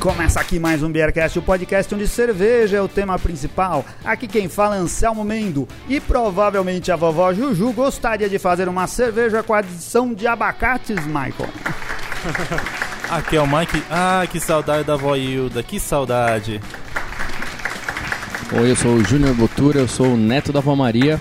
Começa aqui mais um Beercast, o podcast onde cerveja é o tema principal. Aqui quem fala é Anselmo Mendo e provavelmente a vovó Juju gostaria de fazer uma cerveja com adição de abacates, Michael. Aqui é o Mike. Ah, que saudade da vó Hilda, que saudade. Oi, eu sou o Júnior Botura, eu sou o neto da vó Maria.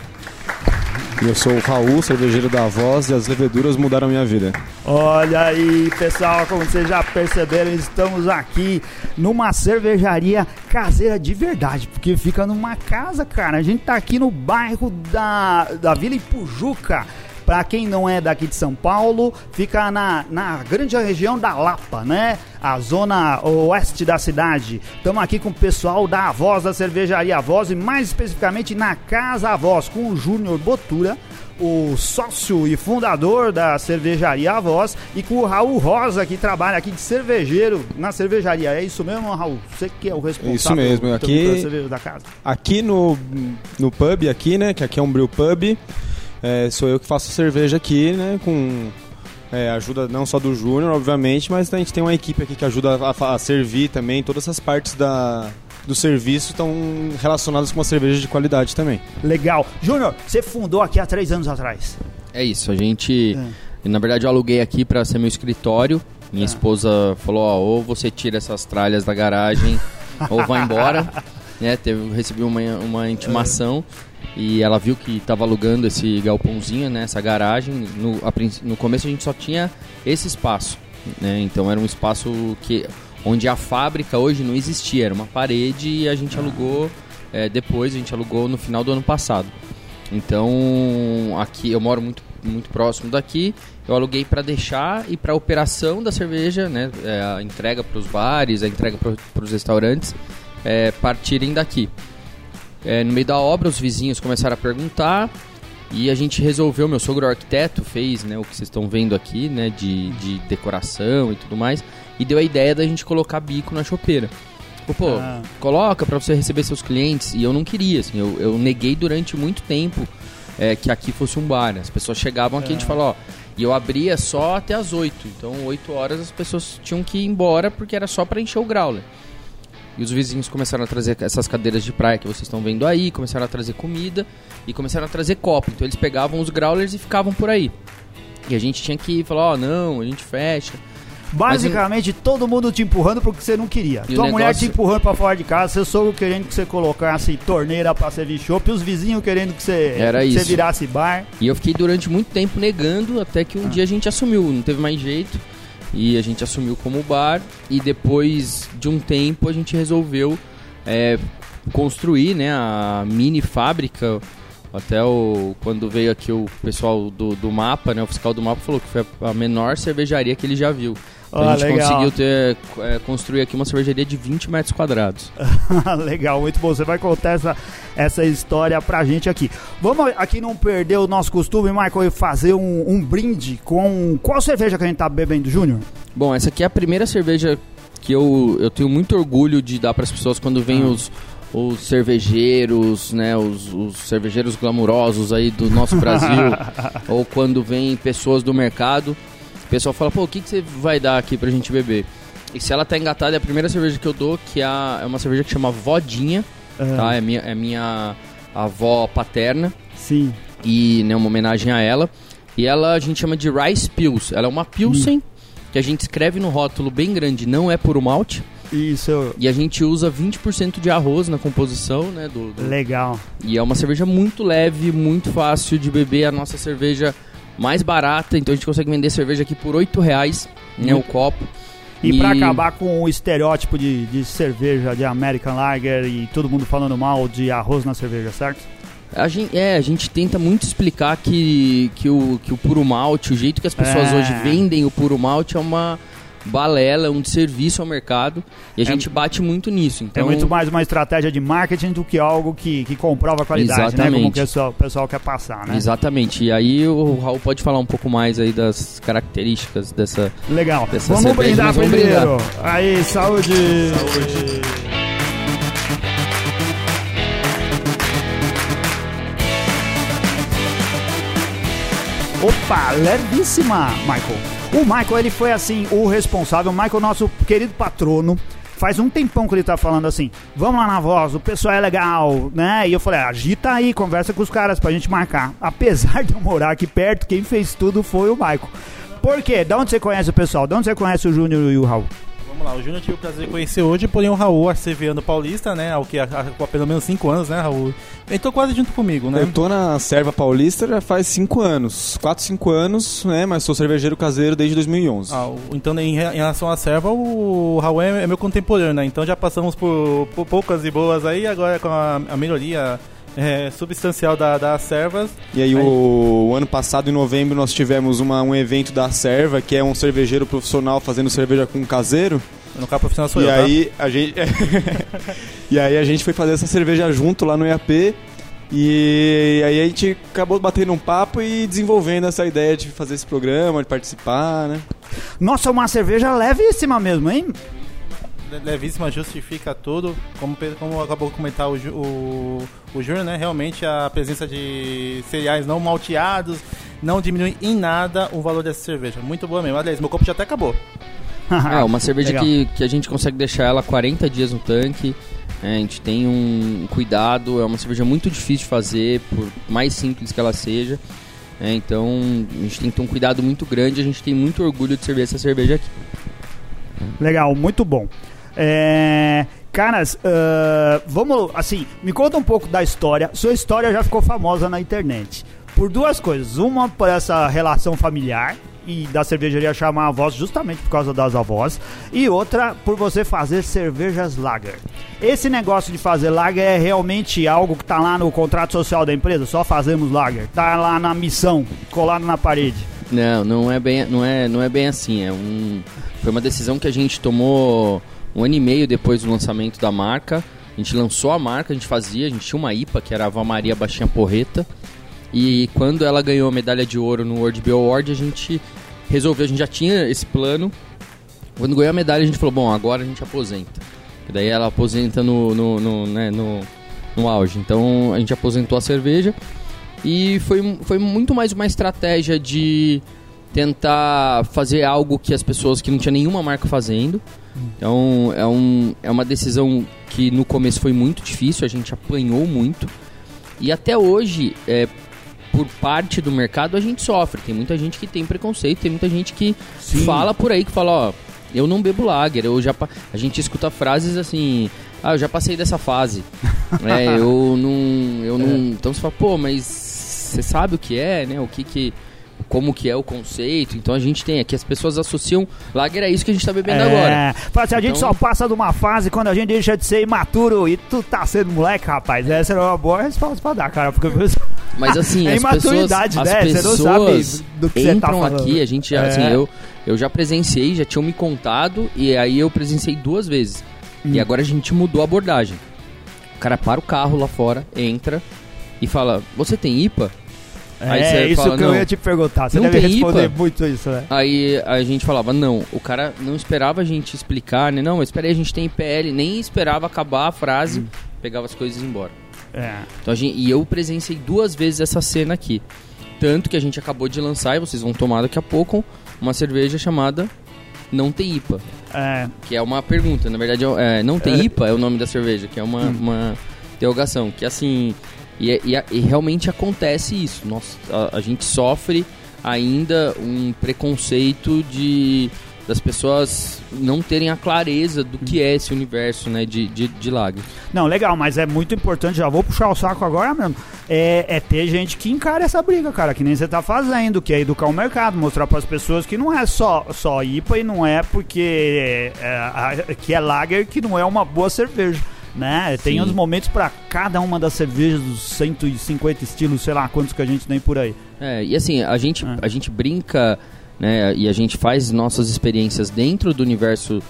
Eu sou o Raul, cervejeiro da Voz, e as leveduras mudaram minha vida. Olha aí, pessoal, como vocês já perceberam, estamos aqui numa cervejaria caseira de verdade, porque fica numa casa, cara. A gente tá aqui no bairro da, da Vila Ipujuca. Para quem não é daqui de São Paulo, fica na, na grande região da Lapa, né? A zona oeste da cidade. Estamos aqui com o pessoal da Voz da Cervejaria Voz e mais especificamente na Casa Voz com o Júnior Botura, o sócio e fundador da cervejaria Voz e com o Raul Rosa que trabalha aqui de cervejeiro na cervejaria. É isso mesmo, Raul? Você que é o responsável Isso mesmo, aqui- da casa. Aqui no, no pub, aqui, né? Que aqui é um brew pub. É, sou eu que faço cerveja aqui, né? Com é, ajuda não só do Júnior, obviamente, mas a gente tem uma equipe aqui que ajuda a, a servir também. Todas essas partes da, do serviço estão relacionadas com uma cerveja de qualidade também. Legal. Júnior, você fundou aqui há três anos atrás. É isso, a gente. Na verdade, eu aluguei aqui pra ser meu escritório. Minha esposa falou: ó, ou você tira essas tralhas da garagem, ou vai embora. né, teve, recebi uma, uma intimação e ela viu que tava alugando esse galpãozinho, né, essa garagem. No, a no começo a gente só tinha esse espaço. Né, então era um espaço que onde a fábrica hoje não existia, era uma parede e a gente alugou. é, depois a gente alugou no final do ano passado. Então, aqui eu moro muito, muito próximo daqui. Eu aluguei para deixar e para operação da cerveja, né, é, a entrega para os bares, a entrega para os restaurantes é, partirem daqui. É, no meio da obra, os vizinhos começaram a perguntar e a gente resolveu. Meu sogro arquiteto fez né, o que vocês estão vendo aqui, né, de, de decoração e tudo mais, e deu a ideia da gente colocar bico na chopeira. Falou, Pô, Ah. coloca para você receber seus clientes. E eu não queria, assim, eu, eu neguei durante muito tempo é, que aqui fosse um bar. né? As pessoas chegavam aqui e a gente falou, ó, e eu abria só até as 8. Então, 8 horas as pessoas tinham que ir embora porque era só para encher o growler. E os vizinhos começaram a trazer essas cadeiras de praia que vocês estão vendo aí, começaram a trazer comida e começaram a trazer copo. Então eles pegavam os growlers e ficavam por aí. E a gente tinha que falar, ó, não, a gente fecha. Basicamente, todo mundo te empurrando porque você não queria. Tua mulher negócio- te empurrando pra fora de casa, seu sogro querendo que você colocasse torneira pra servir chopp, os vizinhos querendo que você, Era que você virasse bar. E eu fiquei durante muito tempo negando, até que um dia a gente assumiu, não teve mais jeito. E a gente assumiu como bar. E depois de um tempo a gente resolveu é, construir né, a mini fábrica. Até o, quando veio aqui o pessoal do, do mapa, né, o fiscal do mapa falou que foi a, a menor cervejaria que ele já viu. Ah, a gente legal. conseguiu ter, é, construir aqui uma cervejaria de 20 metros quadrados. Legal, muito bom. Você vai contar essa, essa história pra gente aqui. Vamos aqui não perder o nosso costume, Michael, e fazer um, um brinde com. Qual cerveja que a gente tá bebendo, Júnior? Bom, essa aqui é a primeira cerveja que eu, eu tenho muito orgulho de dar para as pessoas quando vem Ah. os, os cervejeiros, né, os, os cervejeiros glamurosos aí do nosso Brasil, ou quando vem pessoas do mercado, o pessoal fala, pô, o que, que você vai dar aqui pra gente beber? E se ela tá engatada, é a primeira cerveja que eu dou, que é, é uma cerveja que chama Vodinha, tá? É minha, é minha avó paterna Sim. e né, uma homenagem a ela. E ela a gente chama de Rice Pills. Ela é uma Pilsen que a gente escreve no rótulo bem grande, não é puro malte. Isso, E a gente usa 20% de arroz na composição, né? Do, do- legal. E é uma cerveja muito leve, muito fácil de beber. A nossa cerveja mais barata, então a gente consegue vender cerveja aqui por 8 reais, né? O copo. E, pra acabar com o estereótipo de, de cerveja, de American Lager e todo mundo falando mal de arroz na cerveja, certo? A gente, é, a gente tenta muito explicar que, que, o, que o puro malte, o jeito que as pessoas É. hoje vendem o puro malte é uma balela, é um desserviço ao mercado. E a É- gente bate muito nisso. Então, é muito mais uma estratégia de marketing do que algo que, que comprova a qualidade, né? Como Exatamente. o pessoal, o pessoal quer passar, né? Exatamente. E aí o Raul pode falar um pouco mais aí das características dessa. Legal. Dessa Vamos cerveja, brindar vamos primeiro. Aí, saúde. Saúde. Opa, levíssima, Michael. O Michael, ele foi assim, o responsável, o Michael, nosso querido patrono, faz um tempão que ele tá falando assim, vamos lá na voz, o pessoal é legal, né? E eu falei, agita aí, conversa com os caras pra gente marcar. Apesar de eu morar aqui perto, quem fez tudo foi o Maico. Por quê? De onde você conhece o pessoal? De onde você conhece o Júnior e o Raul? Vamos lá, o Júnior tive o prazer de conhecer hoje, porém o Raul, arceviano paulista, né? Ao que há, há pelo menos 5 anos, né, Raul? Entrou quase junto comigo, né? Eu tô na Serva Paulista já faz 5 anos. 4, 5 anos, né? Mas sou cervejeiro caseiro desde 2011. Ah, então, em, relação à serva, o Raul é, é, meu contemporâneo, né? Então já passamos por, por poucas e boas aí, agora com a, a melhoria é, substancial da, das servas. E aí, aí, O, o ano passado, em novembro, nós tivemos uma, um evento da Serva, que é um cervejeiro profissional fazendo cerveja com caseiro. No carro profissional sou e eu, tá? aí, tá? a gente E aí a gente foi fazer essa cerveja junto lá no IAP. E aí a gente acabou batendo um papo e desenvolvendo essa ideia de fazer esse programa, de participar, né? Nossa, uma cerveja levíssima mesmo, hein? Levíssima, justifica tudo. Como, como acabou de comentar o, o, o Júnior, né? Realmente a presença de cereais não malteados não diminui em nada o valor dessa cerveja. Muito boa mesmo. Aliás, meu copo já até acabou. é, uma cerveja que, que a gente consegue deixar ela 40 dias no tanque. É, a gente tem um cuidado, é uma cerveja muito difícil de fazer, por mais simples que ela seja. É, então a gente tem que ter um cuidado muito grande, a gente tem muito orgulho de servir essa cerveja aqui. Legal, muito bom. É, caras, uh, vamos assim, me conta um pouco da história. Sua história já ficou famosa na internet por duas coisas. Uma por essa relação familiar e da cervejaria chamar a voz justamente por causa das avós e outra por você fazer cervejas lager. Esse negócio de fazer lager é realmente algo que está lá no contrato social da empresa, só fazemos lager. Tá lá na missão, colado na parede. Não, não é bem, não é, não é bem assim, é um foi uma decisão que a gente tomou um ano e meio depois do lançamento da marca. A gente lançou a marca, a gente fazia, a gente tinha uma IPA que era a Ava Maria Baixinha Porreta. E quando ela ganhou a medalha de ouro no World Beer Award, a gente resolveu, a gente já tinha esse plano. Quando ganhou a medalha, a gente falou, bom, agora a gente aposenta. E daí ela aposenta no, no, no, né, no, no auge. Então a gente aposentou a cerveja. E foi, foi muito mais uma estratégia de tentar fazer algo que as pessoas que não tinha nenhuma marca fazendo. Então é, um, é uma decisão que no começo foi muito difícil, a gente apanhou muito. E até hoje, é, por parte do mercado, a gente sofre. Tem muita gente que tem preconceito, tem muita gente que Sim. fala por aí que fala, ó, eu não bebo lager, eu já a gente escuta frases assim, ah, eu já passei dessa fase. é, eu não, eu não, é. então você fala, pô, mas você sabe o que é, né? O que que como que é o conceito. Então a gente tem aqui, as pessoas associam Lager é isso que a gente tá bebendo é, agora. Fala assim, a gente então... só passa de uma fase quando a gente deixa de ser imaturo e tu tá sendo moleque, rapaz. Essa era uma boa resposta pra dar, cara. Porque Mas assim, é as imaturidade, pessoas, né? As pessoas você não sabe do que entram você tá aqui, a gente já, é. assim, eu, eu já presenciei, já tinham me contado e aí eu presenciei duas vezes. Hum. E agora a gente mudou a abordagem. O cara para o carro lá fora, entra e fala: Você tem IPA? Aí é isso fala, que eu ia te perguntar. Você deve responder IPA? muito isso, né? Aí a gente falava, não, o cara não esperava a gente explicar, né? Não, mas espera aí, a gente tem IPL, nem esperava acabar a frase, hum. pegava as coisas e ia embora. É. Então, gente, e eu presenciei duas vezes essa cena aqui. Tanto que a gente acabou de lançar, e vocês vão tomar daqui a pouco, uma cerveja chamada Não Tem IPA. É. Que é uma pergunta, na verdade, é, Não Tem é. IPA é o nome da cerveja, que é uma, hum. uma interrogação. Que assim, e, e, e realmente acontece isso. Nossa, a, a, gente sofre ainda um preconceito de das pessoas não terem a clareza do que é esse universo né, de, de, de. Não, legal, mas é muito importante, já vou puxar o saco agora mesmo, é, é ter gente que encara essa briga, cara, que nem você tá fazendo, que é educar o mercado, mostrar para as pessoas que não é só, só IPA e não é porque é, é, que é lager que não é uma boa cerveja né? Tem uns momentos para cada uma das cervejas dos 150 estilos, sei lá quantos que a gente tem por aí. É, e assim, a gente, é. a gente brinca, né, e a gente faz nossas experiências dentro do universo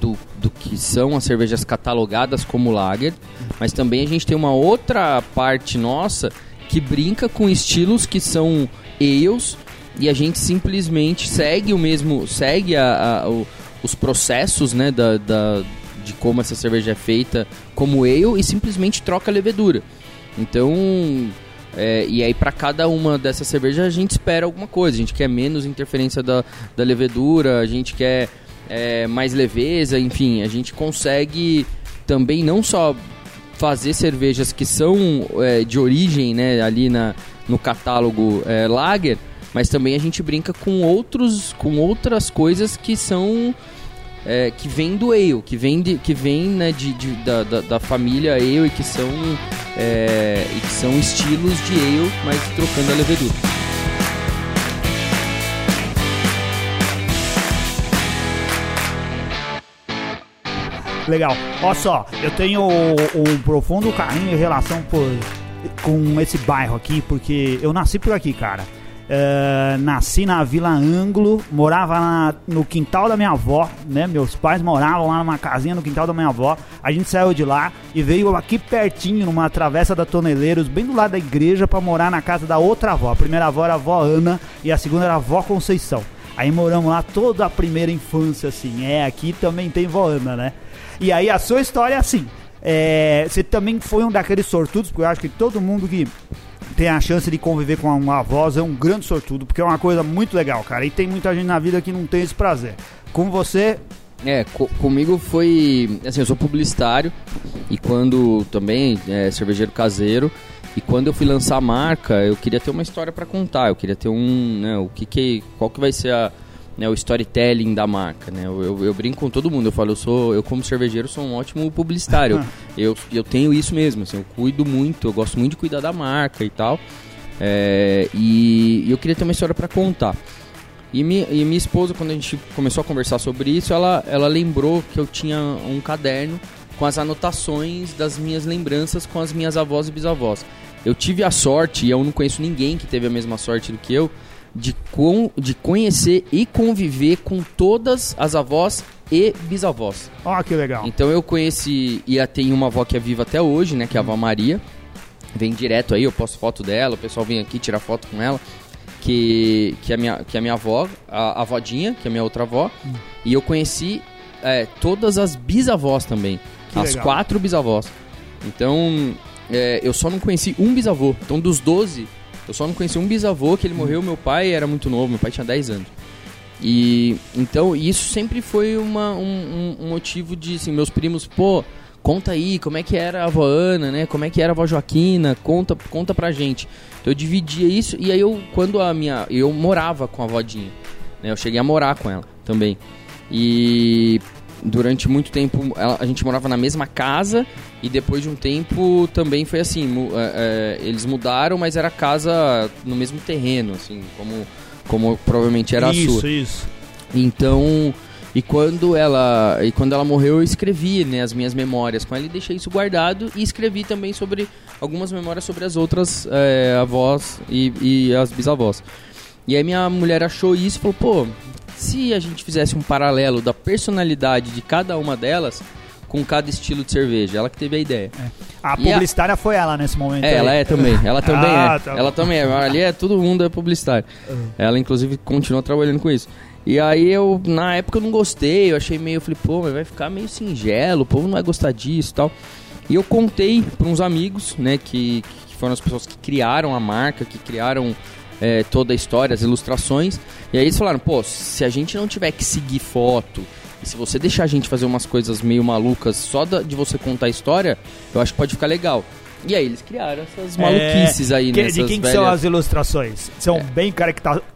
do, do que são as cervejas catalogadas como lager, mas também a gente tem uma outra parte nossa que brinca com estilos que são ales e a gente simplesmente segue o mesmo, segue a, a o, os processos, né, da, da de como essa cerveja é feita como ale e simplesmente troca a levedura. Então, é, e aí para cada uma dessas cervejas a gente espera alguma coisa. A gente quer menos interferência da, da levedura, a gente quer é, mais leveza, enfim, a gente consegue também não só fazer cervejas que são é, de origem, né, ali na, no catálogo é, Lager, mas também a gente brinca com outros com outras coisas que são é, que vem do ale, que vem, de, que vem né, de, de da, da, da, família ale e que são é, e que são estilos de ale, mas trocando a levedura. Legal. Olha só, eu tenho um profundo carinho em relação por, com esse bairro aqui, porque eu nasci por aqui, cara. Uh, nasci na Vila Ângulo, morava na, no quintal da minha avó, né? Meus pais moravam lá numa casinha no quintal da minha avó. A gente saiu de lá e veio aqui pertinho, numa travessa da Toneleiros, bem do lado da igreja, para morar na casa da outra avó. A primeira avó era a avó Ana e a segunda era a avó Conceição. Aí moramos lá toda a primeira infância, assim. É, aqui também tem vó Ana, né? E aí a sua história é assim. É, você também foi um daqueles sortudos, porque eu acho que todo mundo que tem a chance de conviver com uma voz é um grande sortudo, porque é uma coisa muito legal, cara. E tem muita gente na vida que não tem esse prazer. Com você. É, co comigo foi. Assim, eu sou publicitário e quando também é cervejeiro caseiro. E quando eu fui lançar a marca, eu queria ter uma história para contar. Eu queria ter um. Né, o que, que Qual que vai ser a né, o storytelling da marca, né? Eu, eu, eu, brinco com todo mundo, eu falo, eu sou, eu como cervejeiro sou um ótimo publicitário. eu, eu tenho isso mesmo, assim, eu cuido muito, eu gosto muito de cuidar da marca e tal. É, e, e, eu queria ter uma história para contar. E, mi, e minha esposa, quando a gente começou a conversar sobre isso, ela, ela lembrou que eu tinha um caderno com as anotações das minhas lembranças com as minhas avós e bisavós. Eu tive a sorte, e eu não conheço ninguém que teve a mesma sorte do que eu, de, com, de conhecer e conviver com todas as avós e bisavós. Oh, que legal. Então eu conheci e tem uma avó que é viva até hoje, né, que é a avó Maria. Vem direto aí, eu posto foto dela, o pessoal vem aqui tirar foto com ela. Que, que, a, minha, que a minha avó, a, a Vodinha, que é a minha outra avó. Hum. E eu conheci é, todas as bisavós também. Que as legal. quatro bisavós. Então, é, eu só não conheci um bisavô. Então, dos 12, eu só não conheci um bisavô que ele morreu, meu pai era muito novo, meu pai tinha 10 anos. E então isso sempre foi uma, um, um, motivo de assim, meus primos, pô, conta aí como é que era a avó Ana, né? Como é que era a avó Joaquina, conta, conta pra gente. Então eu dividia isso e aí eu quando a minha eu morava com a vodinha, né? Eu cheguei a morar com ela também. E durante muito tempo a gente morava na mesma casa e depois de um tempo também foi assim é, é, eles mudaram mas era casa no mesmo terreno assim como como provavelmente era isso, a sua. isso. Então e quando ela e quando ela morreu eu escrevi né as minhas memórias com ela e deixei isso guardado e escrevi também sobre algumas memórias sobre as outras é, avós e, e as bisavós. E aí minha mulher achou isso e falou pô se a gente fizesse um paralelo da personalidade de cada uma delas com cada estilo de cerveja, ela que teve a ideia. É. A e publicitária a... foi ela nesse momento. É, aí. ela é também. Ela também ah, é. Tá ela também é. Ali é todo mundo é publicitário. Uhum. Ela inclusive continua trabalhando com isso. E aí eu, na época eu não gostei, eu achei meio, eu falei, pô, mas vai ficar meio singelo, o povo não vai gostar disso e tal. E eu contei para uns amigos, né, que, que foram as pessoas que criaram a marca, que criaram é, toda a história, as ilustrações. E aí eles falaram, pô, se a gente não tiver que seguir foto, e se você deixar a gente fazer umas coisas meio malucas só da, de você contar a história, eu acho que pode ficar legal. E aí eles criaram essas é, maluquices é, aí, né? De quem velhas... são as ilustrações? São é. bem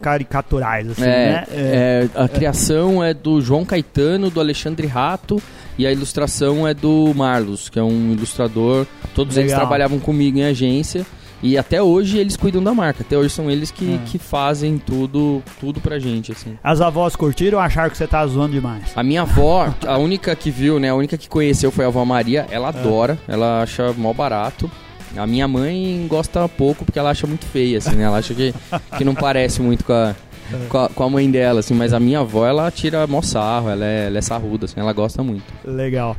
caricaturais, assim, é, né? É, a criação é do João Caetano, do Alexandre Rato, e a ilustração é do Marlos, que é um ilustrador. Todos Legal. eles trabalhavam comigo em agência. E até hoje eles cuidam da marca. Até hoje são eles que, é. que fazem tudo, tudo pra gente, assim. As avós curtiram ou acharam que você tá zoando demais? A minha avó, a única que viu, né? A única que conheceu foi a avó Maria. Ela é. adora, ela acha mó barato. A minha mãe gosta pouco porque ela acha muito feia, assim, né? Ela acha que, que não parece muito com a, com a, com a, mãe dela, assim, mas a minha avó, ela tira mó sarro, ela é, ela é sarruda, assim, ela gosta muito. Legal.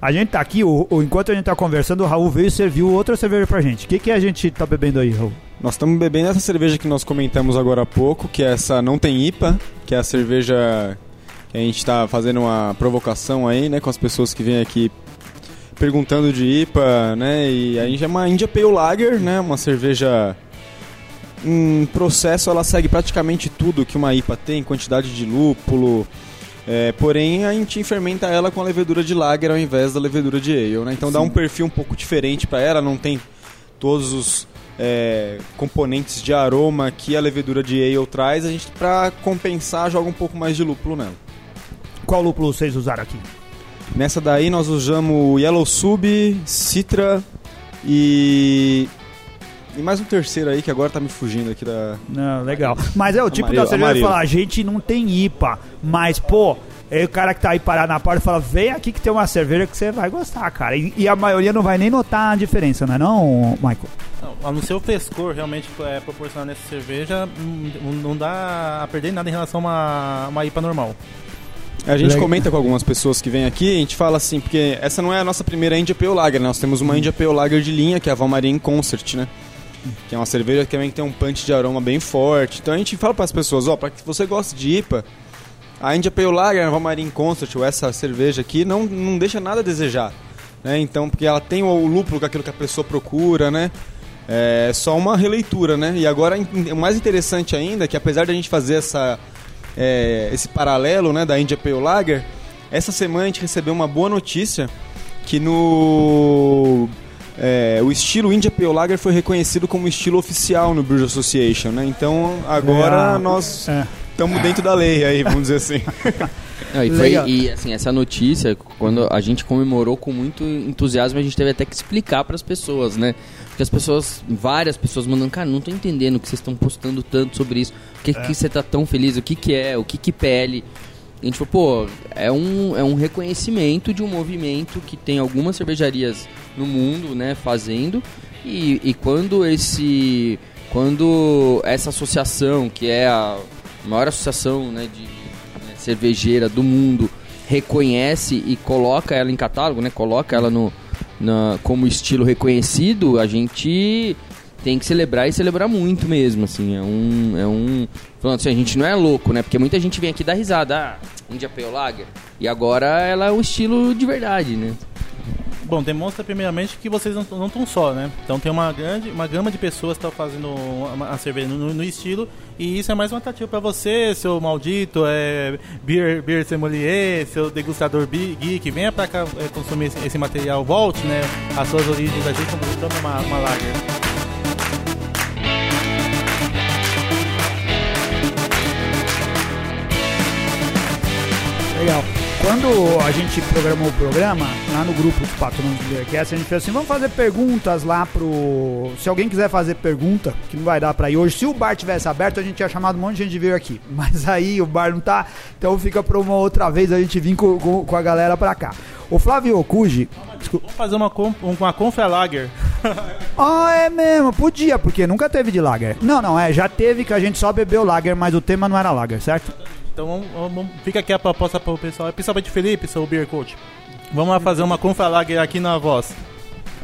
A gente tá aqui, o, o, enquanto a gente tá conversando, o Raul veio e serviu outra cerveja pra gente. O que, que a gente tá bebendo aí, Raul? Nós estamos bebendo essa cerveja que nós comentamos agora há pouco, que é essa Não Tem IPA, que é a cerveja que a gente está fazendo uma provocação aí, né, com as pessoas que vêm aqui perguntando de IPA, né, e a gente é uma India Pale Lager, né, uma cerveja em processo ela segue praticamente tudo que uma IPA tem, quantidade de lúpulo, É, porém, a gente fermenta ela com a levedura de lager ao invés da levedura de ale, né? Então Sim. dá um perfil um pouco diferente para ela, não tem todos os é, componentes de aroma que a levedura de ale traz. A gente, para compensar, joga um pouco mais de lúpulo nela. Qual lúpulo vocês usaram aqui? Nessa daí nós usamos Yellow Sub, Citra e e mais um terceiro aí que agora tá me fugindo aqui da. Não, legal. Mas é o tipo Amarelo, da cerveja que fala, a gente não tem IPA, mas, pô, é o cara que tá aí parado na porta fala, vem aqui que tem uma cerveja que você vai gostar, cara. E, e a maioria não vai nem notar a diferença, não é não, Michael? Não, a não ser o frescor realmente é, proporcionado nessa cerveja, não, não dá a perder nada em relação a uma, uma IPA normal. A gente comenta com algumas pessoas que vêm aqui, a gente fala assim, porque essa não é a nossa primeira India Pale Lager, né? nós temos uma India Pale Lager de linha, que é a Valmarin Concert, né? Que é uma cerveja que também tem um punch de aroma bem forte. Então a gente fala para as pessoas, ó, para que você goste de IPA, a India Pale Lager, a Valmarin Concert, ou essa cerveja aqui, não, não deixa nada a desejar. Né? Então, porque ela tem o lúpulo com aquilo que a pessoa procura, né? É só uma releitura, né? E agora, o mais interessante ainda, é que apesar de a gente fazer essa, é, esse paralelo né, da India Pale Lager, essa semana a gente recebeu uma boa notícia que no é, o estilo India Pale Lager foi reconhecido como estilo oficial no Brewers Association, né? Então agora é, nós estamos é. dentro da lei aí, vamos dizer assim. Não, e, foi, e assim, essa notícia, quando a gente comemorou com muito entusiasmo, a gente teve até que explicar para as pessoas, né? Porque as pessoas, várias pessoas mandando, cara, não tô entendendo o que vocês estão postando tanto sobre isso. O que, é. que você tá tão feliz? O que, que é? O que, que pele? A gente falou, pô, é um, é um reconhecimento de um movimento que tem algumas cervejarias no mundo, né, fazendo. E, e quando esse. Quando essa associação, que é a maior associação né, de né, cervejeira do mundo, reconhece e coloca ela em catálogo, né? Coloca ela no, na, como estilo reconhecido, a gente tem que celebrar e celebrar muito mesmo, assim. É um. É um. Falando assim, a gente não é louco, né? Porque muita gente vem aqui dar risada, ah, India Pale Lager. E agora ela é o estilo de verdade, né? Bom, demonstra primeiramente que vocês não estão só, né? Então tem uma grande, uma gama de pessoas que estão fazendo a cerveja no, no, estilo e isso é mais um atrativo para você, seu maldito, é, beer, beer sommelier, seu degustador geek, venha para cá é, consumir esse, esse, material, volte, né? As suas origens, a gente toma uma, uma lager. Legal. Quando a gente programou o programa, lá no grupo dos patrões do Beercast, a gente fez assim, vamos fazer perguntas lá pro... Se alguém quiser fazer pergunta, que não vai dar pra ir hoje, se o bar tivesse aberto, a gente tinha chamado um monte de gente de vir aqui. Mas aí o bar não tá, então fica pra uma outra vez a gente vir com, com, com a galera pra cá. O Flávio Okuji... Vamos fazer uma, uma Confra Lager. Ah, é mesmo, podia, porque nunca teve de Lager. Não, não, é, já teve que a gente só bebeu Lager, mas o tema não era Lager, certo? Então vamos, vamos, fica aqui a proposta para o pessoal, principalmente Felipe, seu beer coach. Vamos lá fazer uma confalager aqui na voz.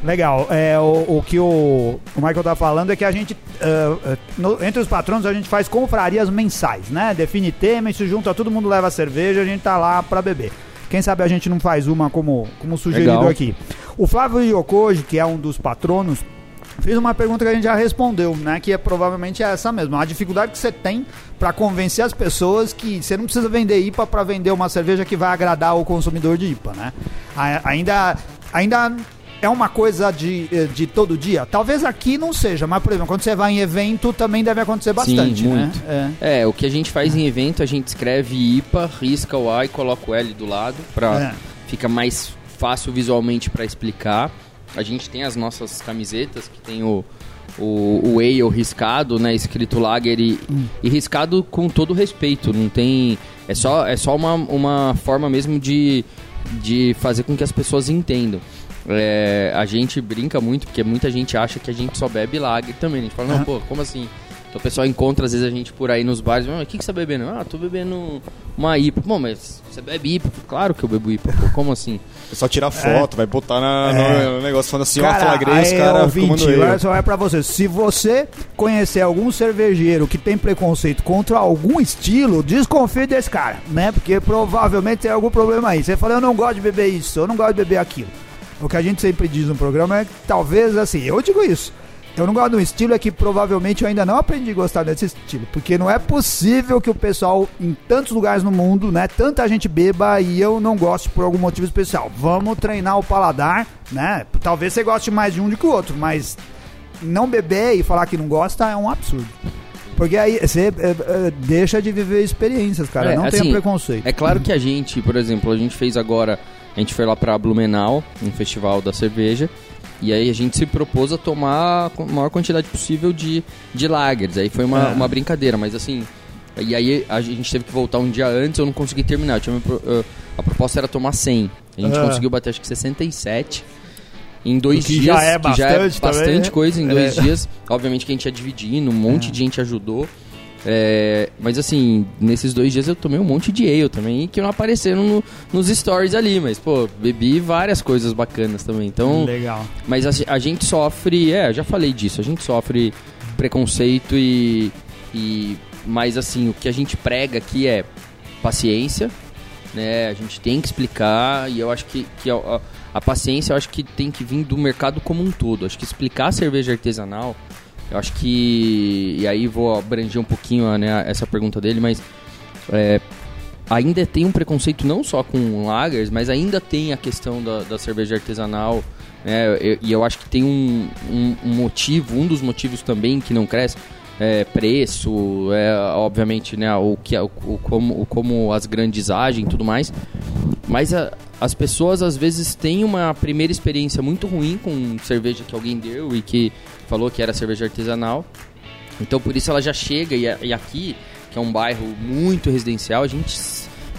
Legal. É, o, o que o, o Michael tá falando é que a gente, uh, no, entre os patrões, a gente faz confrarias mensais, né? Define tema se junta, todo mundo leva cerveja, a gente tá lá para beber. Quem sabe a gente não faz uma como, como sugerido Legal. aqui. O Flávio Yokoji, que é um dos patronos, fez uma pergunta que a gente já respondeu, né? Que é provavelmente essa mesmo. A dificuldade que você tem para convencer as pessoas que você não precisa vender IPA para vender uma cerveja que vai agradar o consumidor de IPA, né? Ainda, ainda é uma coisa de, eh, de todo dia? Talvez aqui não seja, mas, por exemplo, quando você vai em evento também deve acontecer bastante, Sim, muito. né? É. é. o que a gente faz em evento, a gente escreve IPA, risca o A e coloca o L do lado, para é. fica mais fácil visualmente para explicar. A gente tem as nossas camisetas que tem o, o, o ale riscado, né? Escrito lager e, hum. e riscado com todo respeito. Não tem. É só, é só uma, uma forma mesmo de, de fazer com que as pessoas entendam. É, a gente brinca muito, porque muita gente acha que a gente só bebe lager também. A gente fala, não, pô, como assim? Então o pessoal encontra às vezes a gente por aí nos bares, o que, que você tá bebendo? Ah, tô bebendo uma IPA. Bom, mas você bebe IPA? Claro que eu bebo IPA, pô, como assim? É só tirar foto, é. vai botar na, é. no negócio falando assim, cara, ó, flagrei os caras ouvinte, só é pra você. Se você conhecer algum cervejeiro que tem preconceito contra algum estilo, desconfie desse cara, né? Porque provavelmente tem algum problema aí. Você fala, eu não gosto de beber isso, eu não gosto de beber aquilo. O que a gente sempre diz no programa é que talvez assim, eu digo isso Eu não gosto do estilo, é que provavelmente eu ainda não aprendi a gostar desse estilo. Porque não é possível que o pessoal, em tantos lugares no mundo, né? Tanta gente beba e eu não gosto por algum motivo especial. Vamos treinar o paladar, né? Talvez você goste mais de um do que o outro, mas não beber e falar que não gosta é um absurdo. Porque aí você é, é, deixa de viver experiências, cara. É, não assim, tenha preconceito. É claro que a gente, por exemplo, a gente fez agora, a gente foi lá pra Blumenau, um festival da cerveja, e aí a gente se propôs a tomar a maior quantidade possível de, de lagers. Aí foi uma, É. uma brincadeira, mas assim. E aí a gente teve que voltar um dia antes, eu não consegui terminar. Tinha eu- a proposta era tomar 100. A gente Ah. conseguiu bater acho que 67. Em dois que dias, já é que já é bastante também, bastante né? coisa em dois É. dias. Obviamente que a gente ia dividindo, um monte de gente ajudou. É, mas assim, nesses dois dias eu tomei um monte de ale também, que não apareceram no- nos stories ali, mas pô, bebi várias coisas bacanas também. Então, Legal. mas a, a gente sofre, é, já falei disso, a gente sofre preconceito e, e mas assim, o que a gente prega aqui é paciência, né? A gente tem que explicar e eu acho que, que a, a- a paciência eu acho que tem que vir do mercado como um todo. Acho que explicar a cerveja artesanal, eu acho que e aí vou abranger um pouquinho né, essa pergunta dele, mas é, ainda tem um preconceito não só com lagers, mas ainda tem a questão da, da cerveja artesanal. Né? E eu, acho que tem um, um- um motivo, um dos motivos também que não cresce, é preço, é, obviamente, né, o, que, é- o, o como, o como as grandes agem e tudo mais. Mas a- as pessoas às vezes têm uma primeira experiência muito ruim com cerveja que alguém deu e que falou que era cerveja artesanal. Então por isso ela já chega e, e aqui, que é um bairro muito residencial, a gente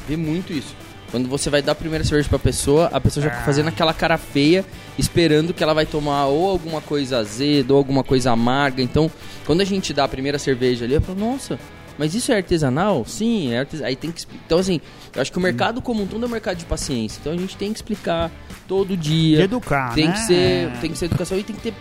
vê muito isso. Quando você vai dar a primeira cerveja pra pessoa, a pessoa já fica fazendo aquela cara feia, esperando que ela vai tomar ou alguma coisa azeda ou alguma coisa amarga. Então, quando a gente dá a primeira cerveja ali, eu falo, nossa, mas isso é artesanal? Sim, é artesanal. Aí tem que Então, assim, eu acho que o mercado como um todo é um mercado de paciência. Então a gente tem que explicar todo dia. De educar, tem né? que ser tem que ser educação e tem que ter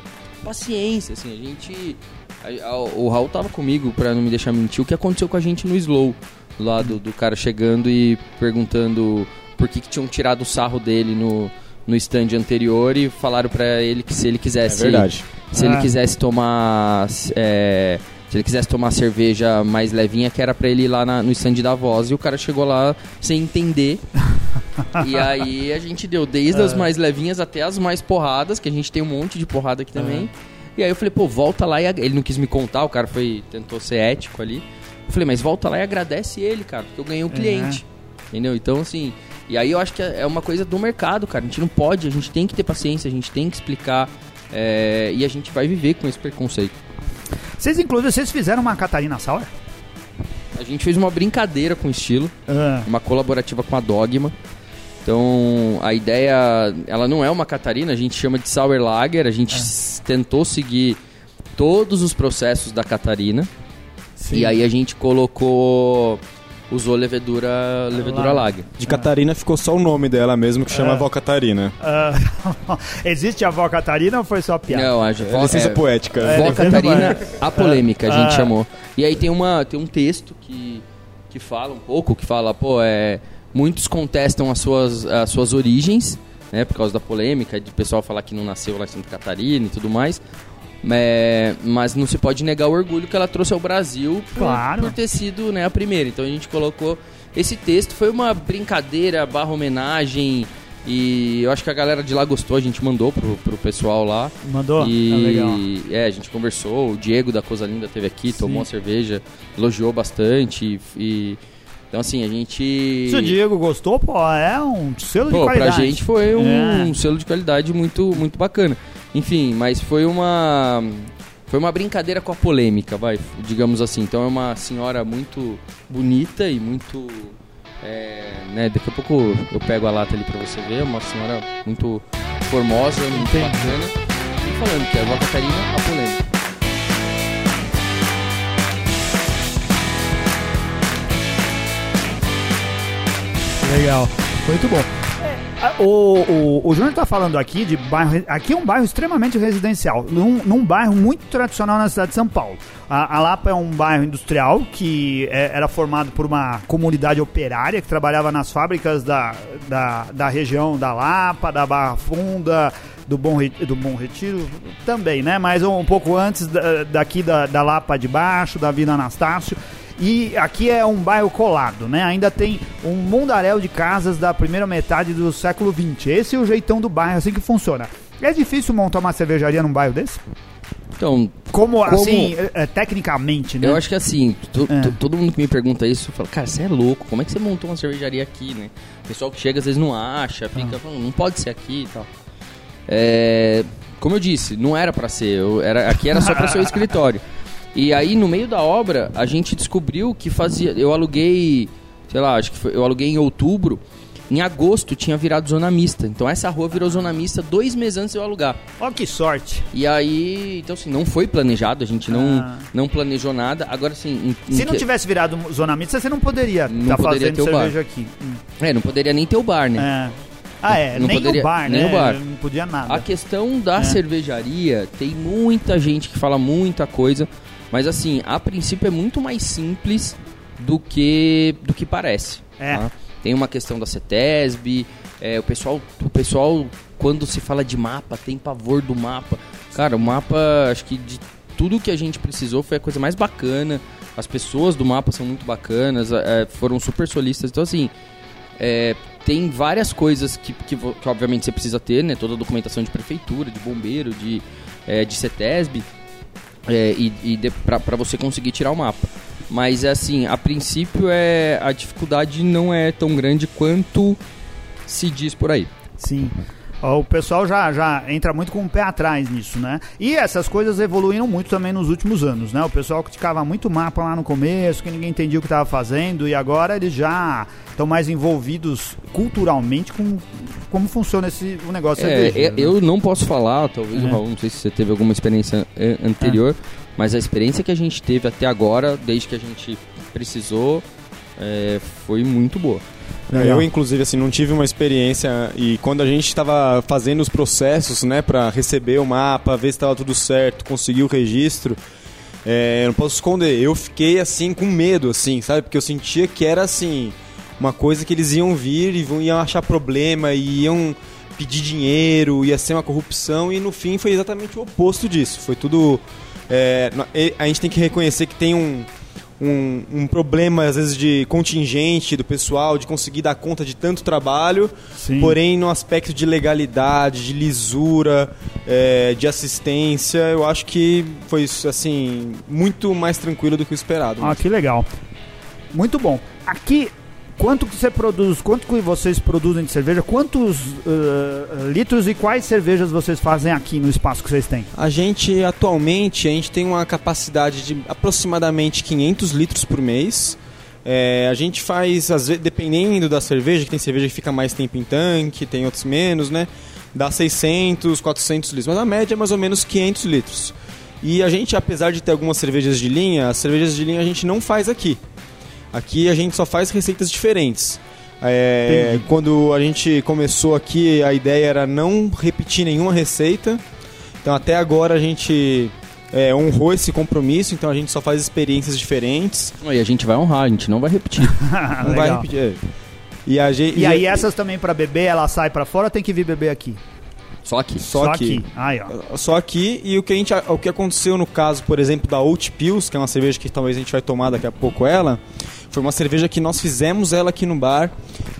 paciência assim a gente a- a- o Raul tava comigo pra não me deixar mentir o que aconteceu com a gente no slow lá do, do cara chegando e perguntando por que, que tinham tirado o sarro dele no no stand anterior e falaram pra ele que se ele É quisesse verdade. se Ah. ele quisesse tomar é, se ele quisesse tomar cerveja mais levinha que era pra ele ir lá na- no stand da voz e o cara chegou lá sem entender e aí a gente deu desde as mais levinhas até as mais porradas, que a gente tem um monte de porrada aqui também. E aí eu falei, pô, volta lá e ele não quis me contar, o cara foi tentou ser ético ali. Eu falei, mas volta lá e agradece ele, cara, porque eu ganhei um cliente. Entendeu? Então assim, e aí eu acho que é é uma coisa do mercado, cara. A gente não pode, a gente tem que ter paciência, a gente tem que explicar é, e a gente vai viver com esse preconceito. Vocês, inclusive, vocês fizeram uma Catarina Sour? A gente fez uma brincadeira com o estilo. Ah, uma colaborativa com a Dogma. Então, a ideia, ela não é uma Catarina, a gente chama de Sour Lager, a gente s- tentou seguir todos os processos da Catarina. E aí a gente colocou usou levedura, levedura Lager. Lager. De Catarina ficou só o nome dela mesmo, que chama É. Avó Catarina. Ah, existe a avó Catarina ou foi só piada? Não, a É gente licença poética. É, Vó licença Catarina, poética. a polêmica, a gente Ah. chamou. E aí tem, uma, tem um texto que, que fala um pouco, que fala, pô, é, muitos contestam as suas, as suas origens, né, por causa da polêmica, de pessoal falar que não nasceu lá em Santa Catarina e tudo mais. É, mas não se pode negar o orgulho que ela trouxe ao Brasil por, Claro. por ter sido né, a primeira. Então a gente colocou esse texto, foi uma brincadeira barra homenagem. E eu acho que a galera de lá gostou, a gente mandou pro, pro pessoal lá. Mandou? E Ah, legal. é, a gente conversou, o Diego da Coisa Linda teve aqui, Sim. tomou uma cerveja, elogiou bastante e então assim, a gente Se o Diego gostou, pô, é um selo Pô, de pra qualidade. gente foi um É. selo de qualidade muito muito bacana. Enfim, mas foi uma foi uma brincadeira com a polêmica, vai, digamos assim. Então é uma senhora muito bonita e muito é, né, daqui a pouco eu pego a lata ali pra você ver, uma senhora muito formosa, muito Entendi. bacana. E falando que a Vó Catarina, a polêmica. Legal. Muito bom. O, o, o Júnior tá falando aqui de bairro. Aqui é um bairro extremamente residencial, num, num bairro muito tradicional na cidade de São Paulo. A, a Lapa é um bairro industrial que é- era formado por uma comunidade operária que trabalhava nas fábricas da, da, da região da Lapa, da Barra Funda, do Bom, do Bom Retiro também, né? Mas um, um pouco antes da- daqui da, da Lapa de Baixo, da Vila Anastácio. E aqui é um bairro colado, né? Ainda tem um mundaréu de casas da primeira metade do século XX. Esse é o jeitão do bairro, assim que funciona. É difícil montar uma cervejaria num bairro desse? Então, Como, Como- assim, é, é, tecnicamente, né? eu acho que assim, to- É. to- todo mundo que me pergunta isso, fala, cara, você é louco, como é que você montou uma cervejaria aqui, né? O pessoal que chega às vezes não acha, fica Ah. falando, não pode ser aqui e tal. É, como eu disse, não era pra ser, eu- era, aqui era só pra ser o escritório. E aí, no meio da obra, a gente descobriu que fazia. Eu aluguei, sei lá, acho que foi, eu aluguei em outubro. Em agosto tinha virado zona mista. Então essa rua virou zona mista dois meses antes de eu alugar. Ó que sorte. E aí, então assim, não foi planejado, a gente não, Ah. não planejou nada. Agora assim, em- em Se não que- tivesse virado zona mista, você não poderia estar poderia fazendo ter o bar. cerveja aqui. Hum. É, não poderia nem ter o bar, né? É. Ah, é. Não nem poderia- o bar, nem né? o bar. Não podia nada. A questão da É. cervejaria, tem muita gente que fala muita coisa, mas assim, a princípio é muito mais simples do que do que parece. É. tá? Tem uma questão da CETESB, é, o pessoal, o pessoal quando se fala de mapa tem pavor do mapa. Cara, o mapa, acho que de tudo que a gente precisou foi a coisa mais bacana. As pessoas do mapa são muito bacanas, é, foram super solistas. Então assim, é, tem várias coisas que, que, que obviamente você precisa ter, né? Toda a documentação de prefeitura, de bombeiro, de, é, de CETESB, é, e, e pra você conseguir tirar o mapa. Mas assim, a princípio é a dificuldade não é tão grande quanto se diz por aí. Sim. O pessoal já, já entra muito com o pé atrás nisso, né? E essas coisas evoluíram muito também nos últimos anos, né? O pessoal criticava muito mapa lá no começo, que ninguém entendia o que estava fazendo, e agora eles já estão mais envolvidos culturalmente com como funciona esse o negócio É, é, né? eu não posso falar, talvez É. Raul, não sei se você teve alguma experiência é, anterior, mas a experiência que a gente teve até agora, desde que a gente precisou, é, foi muito boa. Eu, inclusive, assim, não tive uma experiência e quando a gente estava fazendo os processos, né, para receber o mapa, ver se estava tudo certo, conseguir o registro, é, eu não posso esconder, eu fiquei, assim, com medo, assim, sabe? Porque eu sentia que era, assim, uma coisa que eles iam vir e iam achar problema e iam pedir dinheiro, ia ser uma corrupção e no fim foi exatamente o oposto disso. Foi tudo... é, a gente tem que reconhecer que tem um, um, um problema, às vezes, de contingente do pessoal, de conseguir dar conta de tanto trabalho, Sim. porém, no aspecto de legalidade, de lisura, é, de assistência, eu acho que foi, assim, muito mais tranquilo do que o esperado. Ah, que legal. Muito bom. Aqui, quanto que você produz, quanto que vocês produzem de cerveja? Quantos uh, litros e quais cervejas vocês fazem aqui no espaço que vocês têm? A gente, atualmente, a gente tem uma capacidade de aproximadamente 500 litros por mês. É, a gente faz, às vezes, dependendo da cerveja, que tem cerveja que fica mais tempo em tanque, tem outros menos, né? Dá 600, 400 litros. Mas a média é mais ou menos 500 litros. E a gente, apesar de ter algumas cervejas de linha, as cervejas de linha a gente não faz aqui. Aqui a gente só faz receitas diferentes. É, quando a gente começou aqui, a ideia era não repetir nenhuma receita. Então até agora a gente é, honrou esse compromisso, então a gente só faz experiências diferentes. E a gente vai honrar, a gente não vai repetir. não vai repetir. é. E, a gente, E aí essas também pra beber, ela sai pra fora, tem que vir beber aqui. Só aqui. Só aqui. Aí, ó. Só aqui, e o que, a gente, o que aconteceu no caso, por exemplo, da Oat Pills, que é uma cerveja que talvez a gente vai tomar daqui a pouco ela, foi uma cerveja que nós fizemos ela aqui no bar.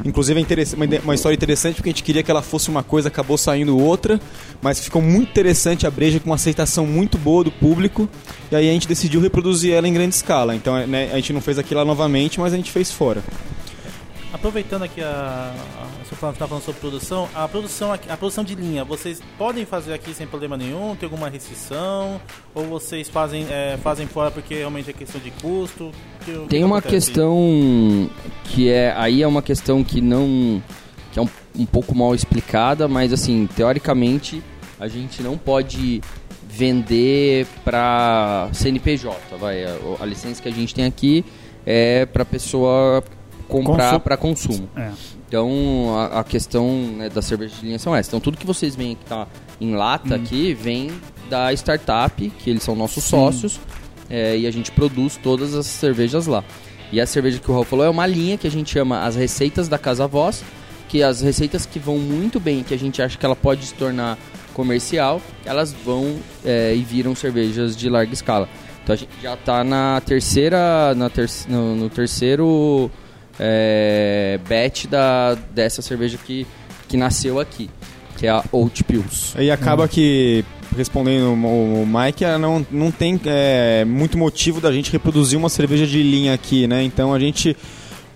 Inclusive é uma, história interessante, porque a gente queria que ela fosse uma coisa, acabou saindo outra, mas ficou muito interessante a breja, com uma aceitação muito boa do público, e aí a gente decidiu reproduzir ela em grande escala. Então é, né, a gente não fez aquilo lá novamente, mas a gente fez fora. Aproveitando aqui a, a você tá falando sobre produção, a produção a produção de linha, vocês podem fazer aqui sem problema nenhum? Tem alguma restrição? Ou vocês fazem é, fazem fora porque realmente é questão de custo? Que- o que Tem uma questão que é. Aí é uma questão que não. que é um, um pouco mal explicada, mas assim, teoricamente a gente não pode vender pra CNPJ, vai. A, a licença que a gente tem aqui é pra pessoa comprar pra consumo. É. Então a, a questão né, da cerveja de linha são essas. Então tudo que vocês veem que tá em lata aqui vem da startup, que eles são nossos Sim. sócios, é, e a gente produz todas as cervejas lá. E a cerveja que o Raul falou é uma linha que a gente chama as receitas da Casa Voz, que as receitas que vão muito bem, que a gente acha que ela pode se tornar comercial, elas vão é, e viram cervejas de larga escala. Então a gente já está na terceira, na ter, no, no terceiro é, batch da, dessa cerveja que, que nasceu aqui, que é a Oat Pills. E acaba uhum. que, respondendo o Mike, não, não tem é, muito motivo da gente reproduzir uma cerveja de linha aqui, né? Então a gente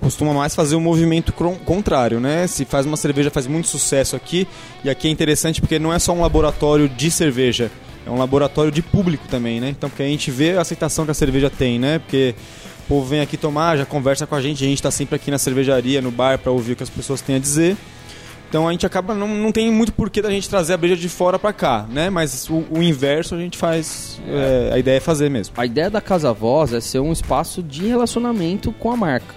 costuma mais fazer o um movimento contrário, né? Se faz uma cerveja faz muito sucesso aqui, e aqui é interessante porque não é só um laboratório de cerveja, é um laboratório de público também, né? Então porque a gente vê a aceitação que a cerveja tem, né? Porque o povo vem aqui tomar, já conversa com a gente, a gente está sempre aqui na cervejaria, no bar, para ouvir o que as pessoas têm a dizer. Então a gente acaba, não, não tem muito porquê da gente trazer a breja de fora para cá, né? Mas o, o, inverso a gente faz, é. É, a ideia é fazer mesmo. A ideia da Casa Voz é ser um espaço de relacionamento com a marca.